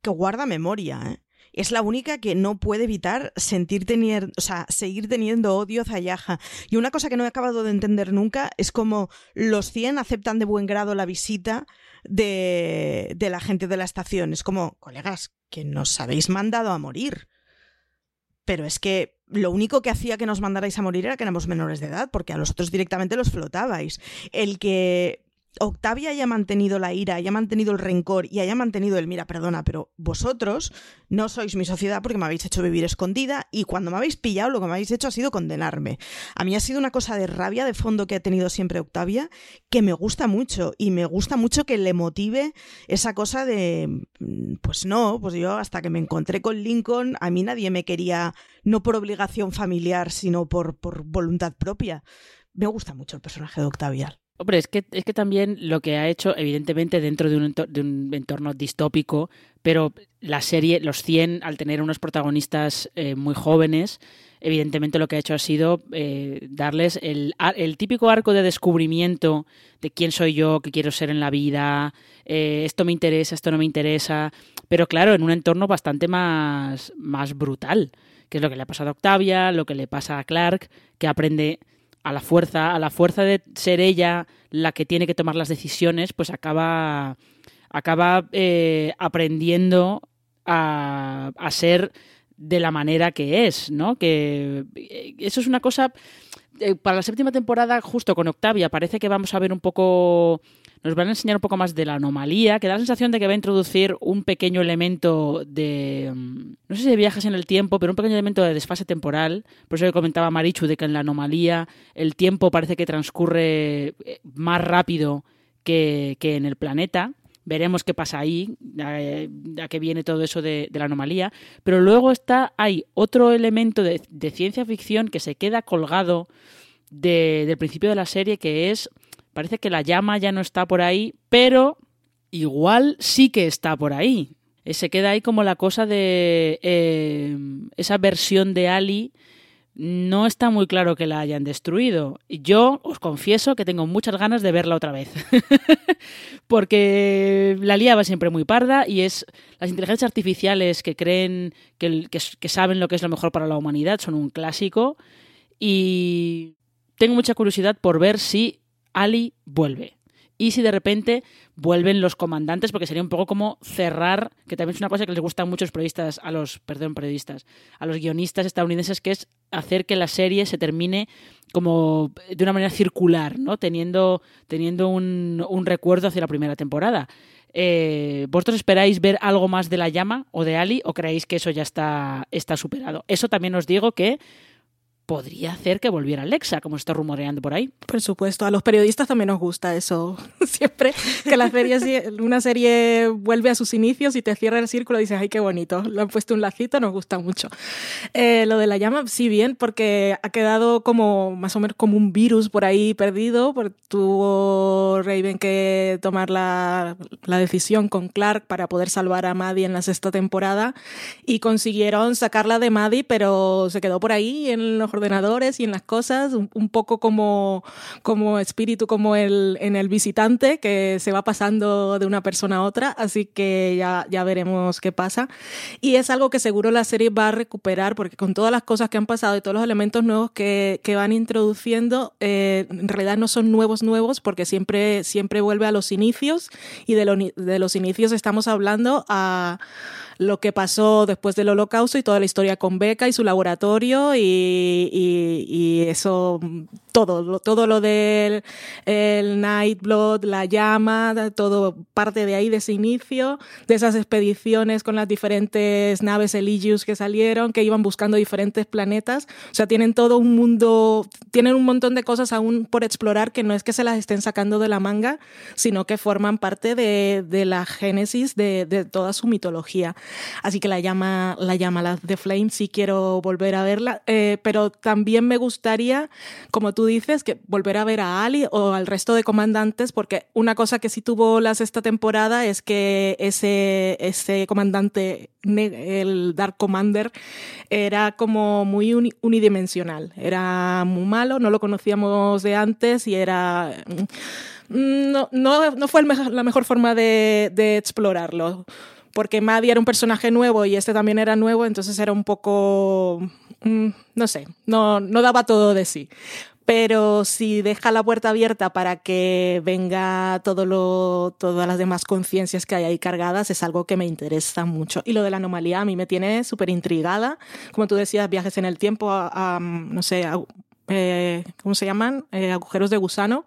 que guarda memoria, ¿eh? Es la única que no puede evitar sentir tener, o sea, seguir teniendo odio hacia Yaja. Y una cosa que no he acabado de entender nunca es cómo los 100 aceptan de buen grado la visita de, de la gente de la estación. Es como, colegas, que nos habéis mandado a morir. Pero es que lo único que hacía que nos mandarais a morir era que éramos menores de edad, porque a los otros directamente los flotabais. El que Octavia haya mantenido la ira, haya mantenido el rencor y haya mantenido el mira, perdona, pero vosotros no sois mi sociedad porque me habéis hecho vivir escondida y cuando me habéis pillado lo que me habéis hecho ha sido condenarme. A mí ha sido una cosa de rabia de fondo que ha tenido siempre Octavia que me gusta mucho y me gusta mucho que le motive esa cosa de, mm, pues no, pues yo hasta que me encontré con Lincoln, a mí nadie me quería no por obligación familiar, sino por, por voluntad propia. Me gusta mucho el personaje de Octavia. Hombre, es que, es que también lo que ha hecho, evidentemente, dentro de un, entorno, de un entorno distópico, pero la serie, los 100, al tener unos protagonistas eh, muy jóvenes, evidentemente lo que ha hecho ha sido eh, darles el, el, típico arco de descubrimiento de quién soy yo, qué quiero ser en la vida, eh, esto me interesa, esto no me interesa, pero claro, en un entorno bastante más, más brutal, que es lo que le ha pasado a Octavia, lo que le pasa a Clark, que aprende a la fuerza, a la fuerza de ser ella la que tiene que tomar las decisiones, pues acaba, acaba eh, aprendiendo a, a, ser de la manera que es, ¿no? Que eh, eso es una cosa. Eh, para la séptima temporada, justo con Octavia, parece que vamos a ver un poco nos van a enseñar un poco más de la anomalía, que da la sensación de que va a introducir un pequeño elemento de, mm, no sé si de viajes en el tiempo, pero un pequeño elemento de desfase temporal. Por eso que comentaba Marichu de que en la anomalía el tiempo parece que transcurre eh, más rápido que, en el planeta. Veremos qué pasa ahí, a, qué viene todo eso de, la anomalía. Pero luego está, hay otro elemento de, ciencia ficción que se queda colgado del principio de la serie, que es Parece que la llama ya no está por ahí, pero igual sí que está por ahí. Eh, se queda ahí como la cosa de eh, esa versión de Ali. No está muy claro que la hayan destruido. Yo os confieso que tengo muchas ganas de verla otra vez. Porque la liaba siempre muy parda y es las inteligencias artificiales que creen que, que saben lo que es lo mejor para la humanidad son un clásico. Y tengo mucha curiosidad por ver si Ali vuelve. Y si de repente vuelven los comandantes, porque sería un poco como cerrar, que también es una cosa que les gusta a muchos periodistas, a los, perdón, periodistas, a los guionistas estadounidenses, que es hacer que la serie se termine como de una manera circular, ¿no? Teniendo, teniendo un, recuerdo hacia la primera temporada. Eh, ¿Vosotros esperáis ver algo más de la llama o de Ali o creéis que eso ya está, está superado? Eso también os digo que podría hacer que volviera Alexa, como está rumoreando por ahí. Por supuesto, a los periodistas también nos gusta eso. Siempre que la serie, una serie vuelve a sus inicios y te cierra el círculo, dices, ay, qué bonito, lo han puesto un lacito, nos gusta mucho. Eh, lo de la llama, sí, bien, porque ha quedado como más o menos como un virus por ahí perdido, porque tuvo Raven que tomar la, la decisión con Clark para poder salvar a Maddie en la sexta temporada y consiguieron sacarla de Maddie, pero se quedó por ahí en los ordenadores y en las cosas, un, un poco como, como espíritu, como el, en el visitante, que se va pasando de una persona a otra, así que ya, ya veremos qué pasa. Y es algo que seguro la serie va a recuperar, porque con todas las cosas que han pasado y todos los elementos nuevos que, que van introduciendo, eh, en realidad no son nuevos nuevos, porque siempre, siempre vuelve a los inicios, y de, lo, de los inicios estamos hablando a lo que pasó después del holocausto y toda la historia con Beca y su laboratorio y, y, eso, todo, todo lo del el Nightblood, la llama, todo parte de ahí, de ese inicio, de esas expediciones con las diferentes naves Eligius que salieron, que iban buscando diferentes planetas. O sea, tienen todo un mundo, tienen un montón de cosas aún por explorar que no es que se las estén sacando de la manga, sino que forman parte de, de la génesis de, de toda su mitología. Así que la llama, la llama la The Flame, sí quiero volver a verla, eh, pero también me gustaría, como tú dices, que volver a ver a Ali o al resto de comandantes, porque una cosa que sí tuvo la sexta temporada es que ese, ese comandante, el Dark Commander, era como muy unidimensional, era muy malo, no lo conocíamos de antes y era... No, no, no fue mejor, la mejor forma de, de explorarlo porque Maddie era un personaje nuevo y este también era nuevo, entonces era un poco, mm, no sé, no, no daba todo de sí. Pero si deja la puerta abierta para que venga todo lo, todas las demás conciencias que hay ahí cargadas, es algo que me interesa mucho. Y lo de la anomalía a mí me tiene súper intrigada. Como tú decías, viajes en el tiempo, a, no sé, eh, ¿cómo se llaman? Eh, agujeros de gusano.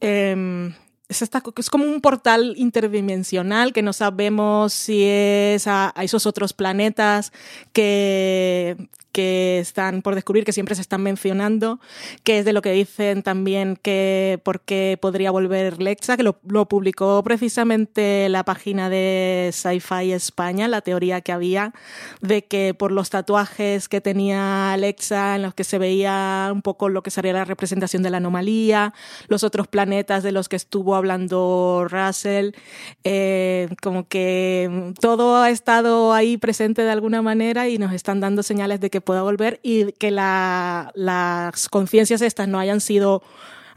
Eh, es, como un portal interdimensional que no sabemos si es a esos otros planetas que, que están por descubrir, que siempre se están mencionando, que es de lo que dicen también que por qué podría volver Lexa, que lo, lo publicó precisamente la página de Sci-Fi España, la teoría que había de que por los tatuajes que tenía Alexa, en los que se veía un poco lo que sería la representación de la anomalía, los otros planetas de los que estuvo hablando Russell, eh, como que todo ha estado ahí presente de alguna manera y nos están dando señales de que pueda volver y que la, las conciencias estas no hayan sido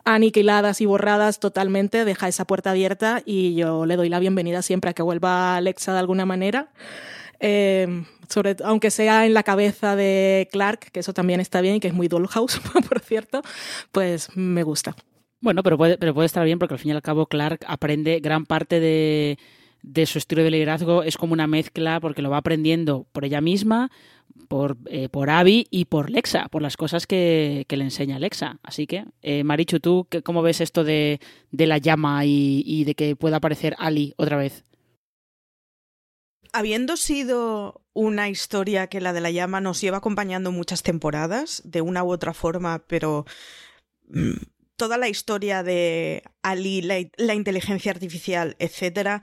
aniquiladas y borradas totalmente, deja esa puerta abierta y yo le doy la bienvenida siempre a que vuelva Alexa de alguna manera. Eh, sobre, aunque sea en la cabeza de Clark, que eso también está bien y que es muy Dollhouse, por cierto, pues me gusta. Bueno, pero puede, pero puede estar bien porque al fin y al cabo Clark aprende gran parte de, de su estilo de liderazgo, es como una mezcla porque lo va aprendiendo por ella misma, por, eh, por Abby y por Lexa, por las cosas que, que le enseña Lexa. Así que, eh, Marichu, ¿tú cómo ves esto de, de la llama y, y, de que pueda aparecer Ali otra vez? Habiendo sido una historia que la de la llama nos lleva acompañando muchas temporadas, de una u otra forma, pero mm, toda la historia de Ali, la, inteligencia artificial, etcétera,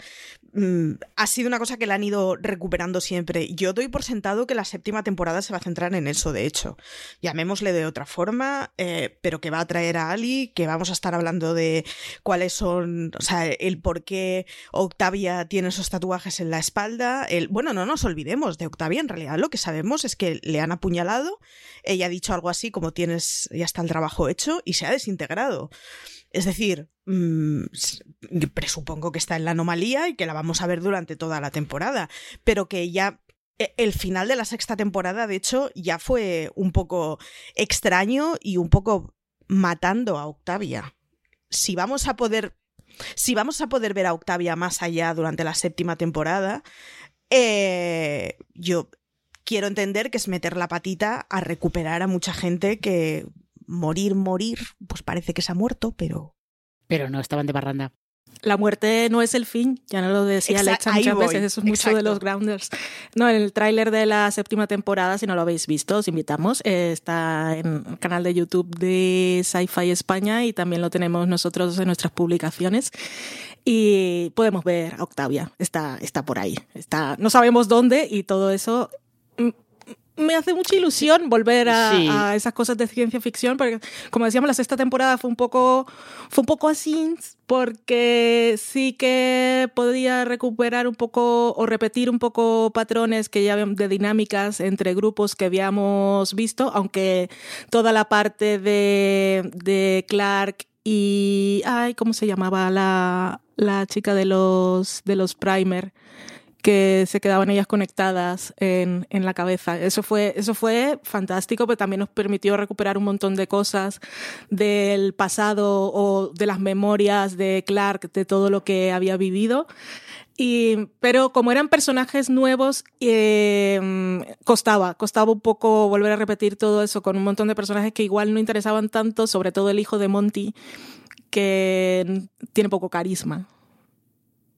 mmm, ha sido una cosa que la han ido recuperando siempre. Yo doy por sentado que la séptima temporada se va a centrar en eso, de hecho. Llamémosle de otra forma, eh, pero que va a traer a Ali, que vamos a estar hablando de cuáles son, o sea, el por qué Octavia tiene esos tatuajes en la espalda. El, bueno, no nos olvidemos de Octavia, en realidad lo que sabemos es que le han apuñalado, ella ha dicho algo así como tienes, ya está el trabajo hecho y se ha desintegrado. Es decir, mmm, presupongo que está en la anomalía y que la vamos a ver durante toda la temporada, pero que ya el final de la sexta temporada, de hecho, ya fue un poco extraño y un poco matando a Octavia. Si vamos a poder. Si vamos a poder ver a Octavia más allá durante la séptima temporada, eh, yo quiero entender que es meter la patita a recuperar a mucha gente que morir, morir, pues parece que se ha muerto, pero... Pero no, estaban de barranda. la muerte no es el fin, ya no lo decía Exa- Alexa muchas voy, veces, eso es mucho exacto. de los Grounders. No, el tráiler de la séptima temporada, si no lo habéis visto, os invitamos, eh, está en el canal de YouTube de Sci-Fi España y también lo tenemos nosotros en nuestras publicaciones. Y podemos ver a Octavia, está, está por ahí, está, no sabemos dónde y todo eso me hace mucha ilusión volver a, Sí. a esas cosas de ciencia ficción, porque como decíamos, la sexta temporada fue un poco, fue un poco así, porque sí que podía recuperar un poco o repetir un poco patrones que ya de dinámicas entre grupos que habíamos visto, aunque toda la parte de, de Clark y ay, ¿cómo se llamaba la, la chica de los de los primer? Que se quedaban ellas conectadas en, en la cabeza. Eso fue, eso fue fantástico, pero también nos permitió recuperar un montón de cosas del pasado o de las memorias de Clark, de todo lo que había vivido. Y, pero como eran personajes nuevos, eh, costaba, costaba un poco volver a repetir todo eso con un montón de personajes que igual no interesaban tanto, sobre todo el hijo de Monty, que tiene poco carisma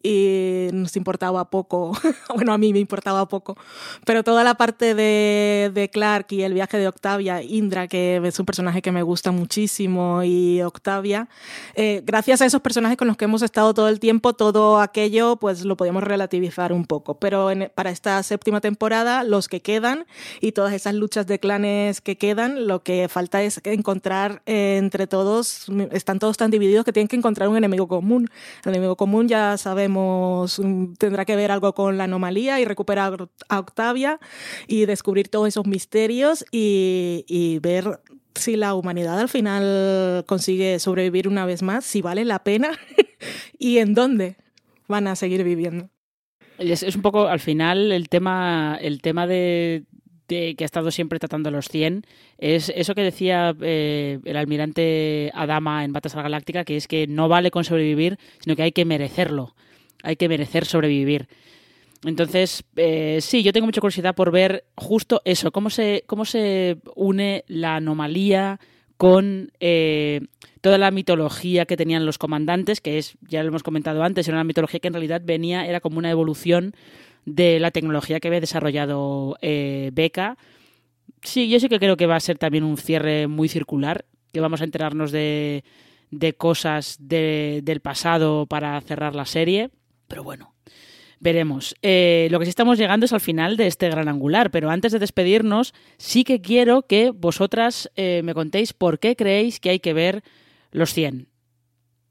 y nos importaba poco, bueno, a mí me importaba poco, pero toda la parte de, de Clark y el viaje de Octavia, Indra, que es un personaje que me gusta muchísimo, y Octavia, eh, gracias a esos personajes con los que hemos estado todo el tiempo, todo aquello pues lo podíamos relativizar un poco, pero en- para esta séptima temporada, los que quedan y todas esas luchas de clanes que quedan, lo que falta es encontrar eh, entre todos, están todos tan divididos que tienen que encontrar un enemigo común. El enemigo común ya sabemos, mm, tendrá que ver algo con la anomalía y recuperar a Octavia y descubrir todos esos misterios y, ver si la humanidad al final consigue sobrevivir una vez más, si vale la pena y en dónde van a seguir viviendo. Es, un poco, al final, el tema, el tema de, que ha estado siempre tratando los 100 es eso que decía eh, el almirante Adama en Battlestar Galáctica, que es que no vale con sobrevivir, sino que hay que merecerlo. Hay que merecer sobrevivir. Entonces, eh, sí, yo tengo mucha curiosidad por ver justo eso, cómo se, cómo se une la anomalía con eh, toda la mitología que tenían los comandantes, que es, ya lo hemos comentado antes, era una mitología que en realidad venía, era como una evolución de la tecnología que había desarrollado eh, Beca. Sí, yo sí que creo que va a ser también un cierre muy circular, que vamos a enterarnos de, de cosas de- del pasado para cerrar la serie, pero bueno, veremos. Eh, lo que sí estamos llegando es al final de este gran angular, pero antes de despedirnos, sí que quiero que vosotras eh, me contéis por qué creéis que hay que ver los 100.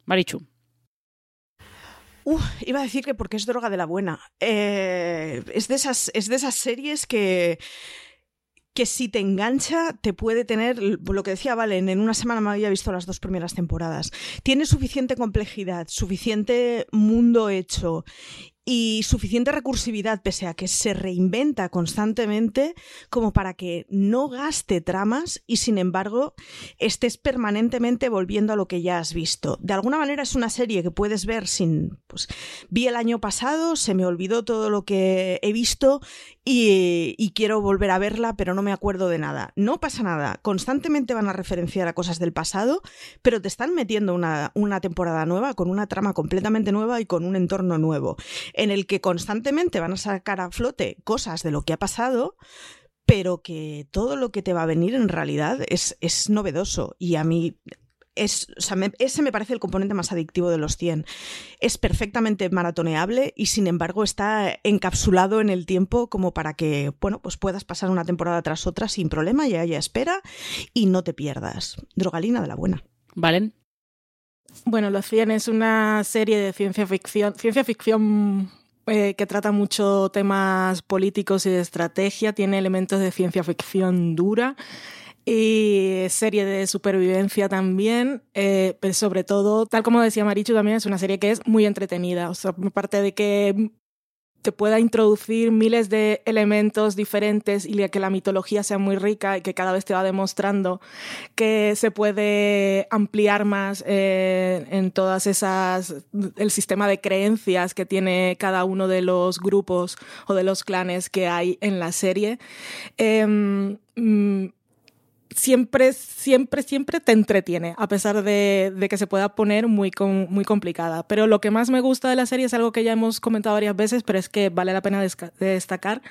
Marichu. Uf, iba a decir que porque es droga de la buena. Eh, es, de esas, es de esas series que, que si te engancha te puede tener, lo que decía Valen, en una semana me había visto las dos primeras temporadas. Tiene suficiente complejidad, suficiente mundo hecho y suficiente recursividad, pese a que se reinventa constantemente, como para que no gaste tramas y sin embargo estés permanentemente volviendo a lo que ya has visto. De alguna manera es una serie que puedes ver sin... Pues, vi el año pasado, se me olvidó todo lo que he visto y, quiero volver a verla, pero no me acuerdo de nada. No pasa nada, constantemente van a referenciar a cosas del pasado, pero te están metiendo una, una temporada nueva con una trama completamente nueva y con un entorno nuevo en el que constantemente van a sacar a flote cosas de lo que ha pasado, pero que todo lo que te va a venir en realidad es, es novedoso. Y a mí es, ese me parece el componente más adictivo de los 100. Es perfectamente maratoneable y sin embargo está encapsulado en el tiempo como para que, bueno, pues puedas pasar una temporada tras otra sin problema y haya espera y no te pierdas. Drogalina de la buena. ¿Valen? Bueno, Los 100 es una serie de ciencia ficción, ciencia ficción eh, que trata mucho temas políticos y de estrategia, tiene elementos de ciencia ficción dura y serie de supervivencia también, eh, pero sobre todo, tal como decía Marichu, también es una serie que es muy entretenida, o sea, aparte de que te pueda introducir miles de elementos diferentes y que la mitología sea muy rica y que cada vez te va demostrando que se puede ampliar más eh, en todas esas el sistema de creencias que tiene cada uno de los grupos o de los clanes que hay en la serie. Em, mm, siempre, siempre, siempre te entretiene, a pesar de, que se pueda poner muy, muy complicada. Pero lo que más me gusta de la serie es algo que ya hemos comentado varias veces, pero es que vale la pena destacar,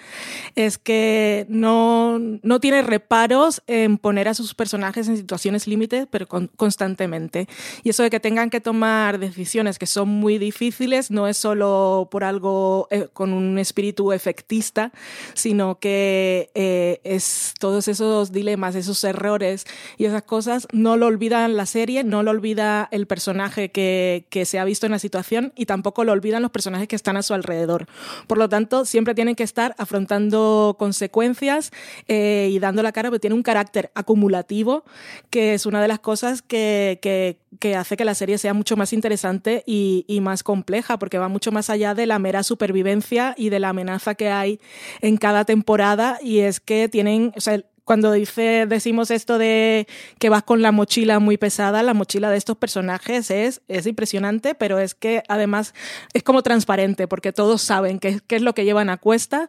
es que no, no tiene reparos en poner a sus personajes en situaciones límites, pero constantemente. Y eso de que tengan que tomar decisiones que son muy difíciles no es solo por algo eh, con un espíritu efectista, sino que eh, es todos esos dilemas, esos errores y esas cosas, no lo olvidan la serie, no lo olvida el personaje que, que se ha visto en la situación y tampoco lo olvidan los personajes que están a su alrededor. Por lo tanto, siempre tienen que estar afrontando consecuencias eh, y dando la cara, porque tiene un carácter acumulativo, que es una de las cosas que, que, que hace que la serie sea mucho más interesante y, y, más compleja, porque va mucho más allá de la mera supervivencia y de la amenaza que hay en cada temporada, y es que tienen, o sea, cuando dice, decimos esto de que vas con la mochila muy pesada, la mochila de estos personajes es, es impresionante, pero es que además es como transparente, porque todos saben qué, qué es lo que llevan a cuesta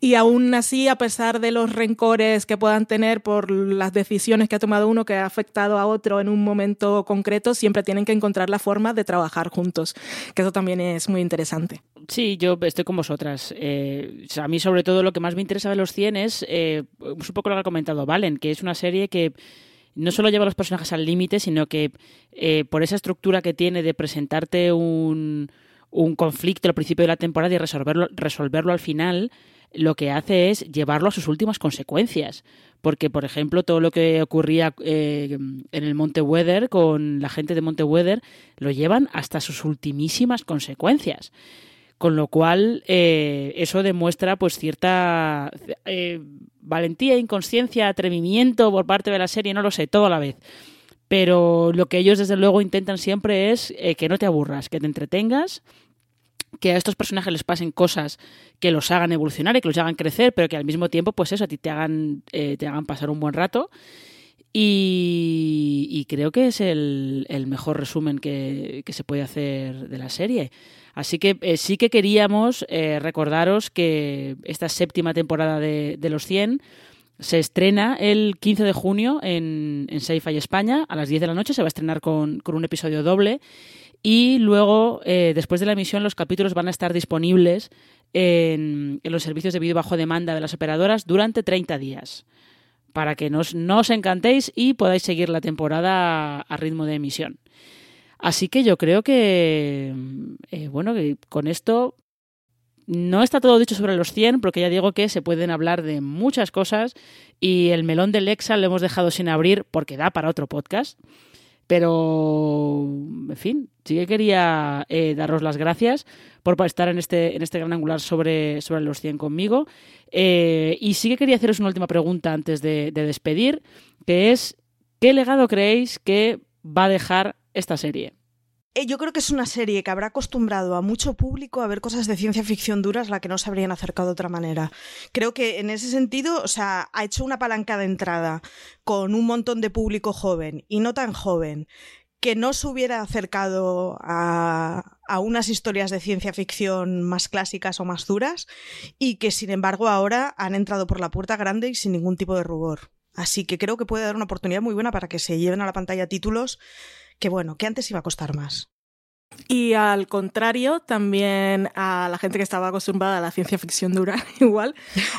y aún así, a pesar de los rencores que puedan tener por las decisiones que ha tomado uno que ha afectado a otro en un momento concreto, siempre tienen que encontrar la forma de trabajar juntos, que eso también es muy interesante. Sí, yo estoy con vosotras. Eh, a mí sobre todo lo que más me interesa de los 100 es eh, un poco lo que comentado Valen, que es una serie que no solo lleva a los personajes al límite, sino que eh, por esa estructura que tiene de presentarte un, un conflicto al principio de la temporada y resolverlo, resolverlo al final, lo que hace es llevarlo a sus últimas consecuencias. Porque, por ejemplo, todo lo que ocurría eh, en el Monte Weather con la gente de Monte Weather lo llevan hasta sus ultimísimas consecuencias. Con lo cual, eh, eso demuestra pues cierta eh, valentía, inconsciencia, atrevimiento por parte de la serie, no lo sé, todo a la vez. Pero lo que ellos desde luego intentan siempre es eh, que no te aburras, que te entretengas, que a estos personajes les pasen cosas que los hagan evolucionar y que los hagan crecer, pero que al mismo tiempo, pues eso, a ti te hagan, te hagan pasar un buen rato. Y, creo que es el, mejor resumen que, se puede hacer de la serie. Así que eh, sí que queríamos eh, recordaros que esta séptima temporada de, Los 100 se estrena el 15 de junio en, en Sci-Fi España a las 10 de la noche. Se va a estrenar con, un episodio doble. Y luego, eh, después de la emisión, los capítulos van a estar disponibles en, los servicios de vídeo bajo demanda de las operadoras durante 30 días. Para que no os encantéis y podáis seguir la temporada a ritmo de emisión. Así que yo creo que, eh, bueno, que con esto no está todo dicho sobre los 100, porque ya digo que se pueden hablar de muchas cosas y el melón del Lexa lo hemos dejado sin abrir porque da para otro podcast. Pero, en fin, sí que quería eh, daros las gracias por estar en este, en este gran angular sobre, sobre los 100 conmigo. Eh, y sí que quería haceros una última pregunta antes de despedir, que es, ¿qué legado creéis que va a dejar esta serie? Eh, yo creo que es una serie que habrá acostumbrado a mucho público a ver cosas de ciencia ficción duras la que no se habrían acercado de otra manera. Creo que en ese sentido, o sea, ha hecho una palanca de entrada con un montón de público joven y no tan joven que no se hubiera acercado a, unas historias de ciencia ficción más clásicas o más duras y que sin embargo ahora han entrado por la puerta grande y sin ningún tipo de rubor. Así que creo que puede dar una oportunidad muy buena para que se lleven a la pantalla títulos que bueno, que antes iba a costar más. Y al contrario, también a la gente que estaba acostumbrada a la ciencia ficción dura, igual,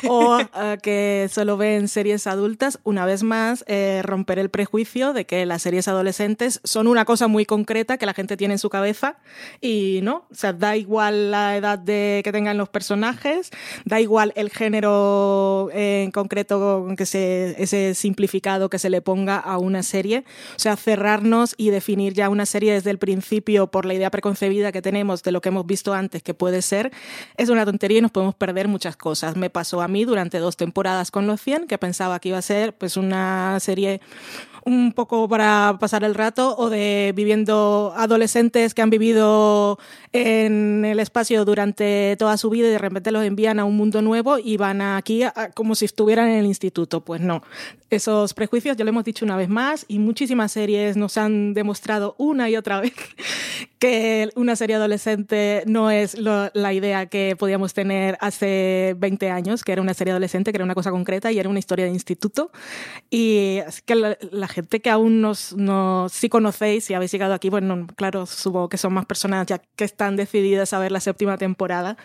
o que solo ven series adultas, una vez más, eh, romper el prejuicio de que las series adolescentes son una cosa muy concreta que la gente tiene en su cabeza y no, o sea, da igual la edad de, que tengan los personajes, da igual el género en concreto que se, ese simplificado que se le ponga a una serie, o sea, cerrarnos y definir ya una serie desde el principio por la idea preconcebida que tenemos de lo que hemos visto antes que puede ser, es una tontería y nos podemos perder muchas cosas. Me pasó a mí durante dos temporadas con Los 100, que pensaba que iba a ser pues una serie un poco para pasar el rato o de viviendo adolescentes que han vivido en el espacio durante toda su vida y de repente los envían a un mundo nuevo y van aquí como si estuvieran en el instituto. Pues no, esos prejuicios ya lo hemos dicho una vez más y muchísimas series nos han demostrado una y otra vez que una serie adolescente no es la idea que podíamos tener hace 20 años, que era una serie adolescente, que era una cosa concreta y era una historia de instituto. Y es que la, gente que aún nos, nos, si conocéis, si habéis llegado aquí, bueno, claro, supongo que son más personas ya que están decididas a ver la séptima temporada,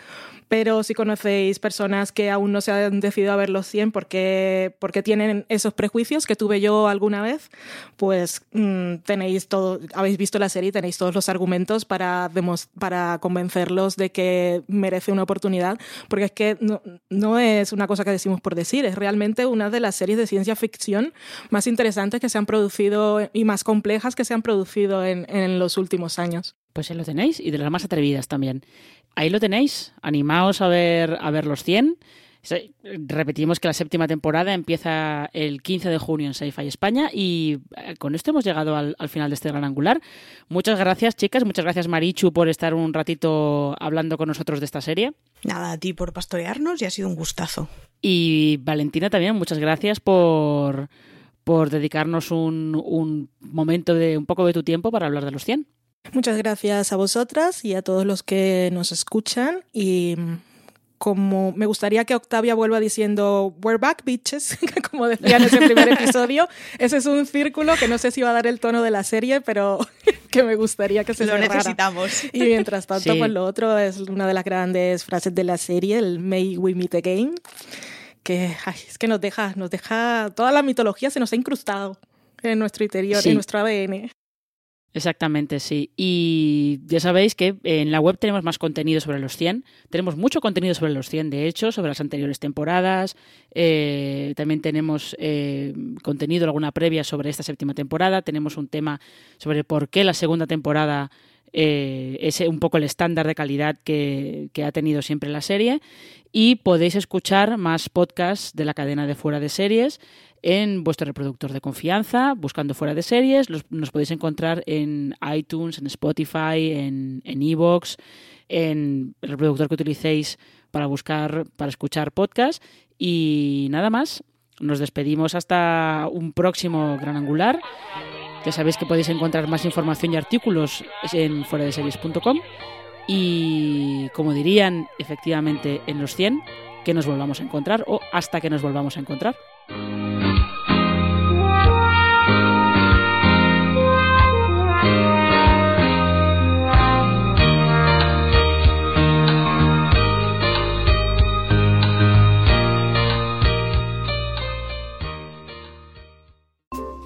pero si conocéis personas que aún no se han decidido a ver los 100 porque, porque tienen esos prejuicios que tuve yo alguna vez, pues mm, tenéis todo, habéis visto la serie tenéis todos los argumentos para, para convencerlos de que merece una oportunidad, porque es que no, no es una cosa que decimos por decir, es realmente una de las series de ciencia ficción más interesantes que se han producido y más complejas que se han producido en, en los últimos años. Pues ahí lo tenéis y de las más atrevidas también. Ahí lo tenéis, animaos a ver, a ver los 100. Repetimos que la séptima temporada empieza el 15 de junio en Sci-Fi España y eh, con esto hemos llegado al, final de este gran angular. Muchas gracias, chicas. Muchas gracias, Marichu, por estar un ratito hablando con nosotros de esta serie. Nada, a ti por pastorearnos y ha sido un gustazo. Y Valentina también, muchas gracias por, por dedicarnos un, un momento de un poco de tu tiempo para hablar de los 100. Muchas gracias a vosotras y a todos los que nos escuchan y como me gustaría que Octavia vuelva diciendo We're back, bitches, como decía en ese primer episodio. Ese es un círculo que no sé si va a dar el tono de la serie, pero que me gustaría que se lo necesitamos. Y mientras tanto, pues lo otro es una de las grandes frases de la serie, el May we meet again, que es que nos deja, nos deja toda la mitología se nos ha incrustado en nuestro interior, en nuestro ADN. Exactamente, sí. Y ya sabéis que en la web tenemos más contenido sobre los 100. Tenemos mucho contenido sobre los 100, de hecho, sobre las anteriores temporadas. Eh, también tenemos eh, contenido, alguna previa sobre esta séptima temporada. Tenemos un tema sobre por qué la segunda temporada eh, es un poco el estándar de calidad que, ha tenido siempre la serie. Y podéis escuchar más podcasts de la cadena de fuera de series en vuestro reproductor de confianza, buscando fuera de series. nos podéis encontrar en iTunes, en Spotify, en Evox, en, el reproductor que utilicéis para buscar, para escuchar podcast. Y nada más. Nos despedimos hasta un próximo Gran Angular. Ya sabéis que podéis encontrar más información y artículos en fuera de series.com. Y como dirían efectivamente en los 100, que nos volvamos a encontrar o hasta que nos volvamos a encontrar.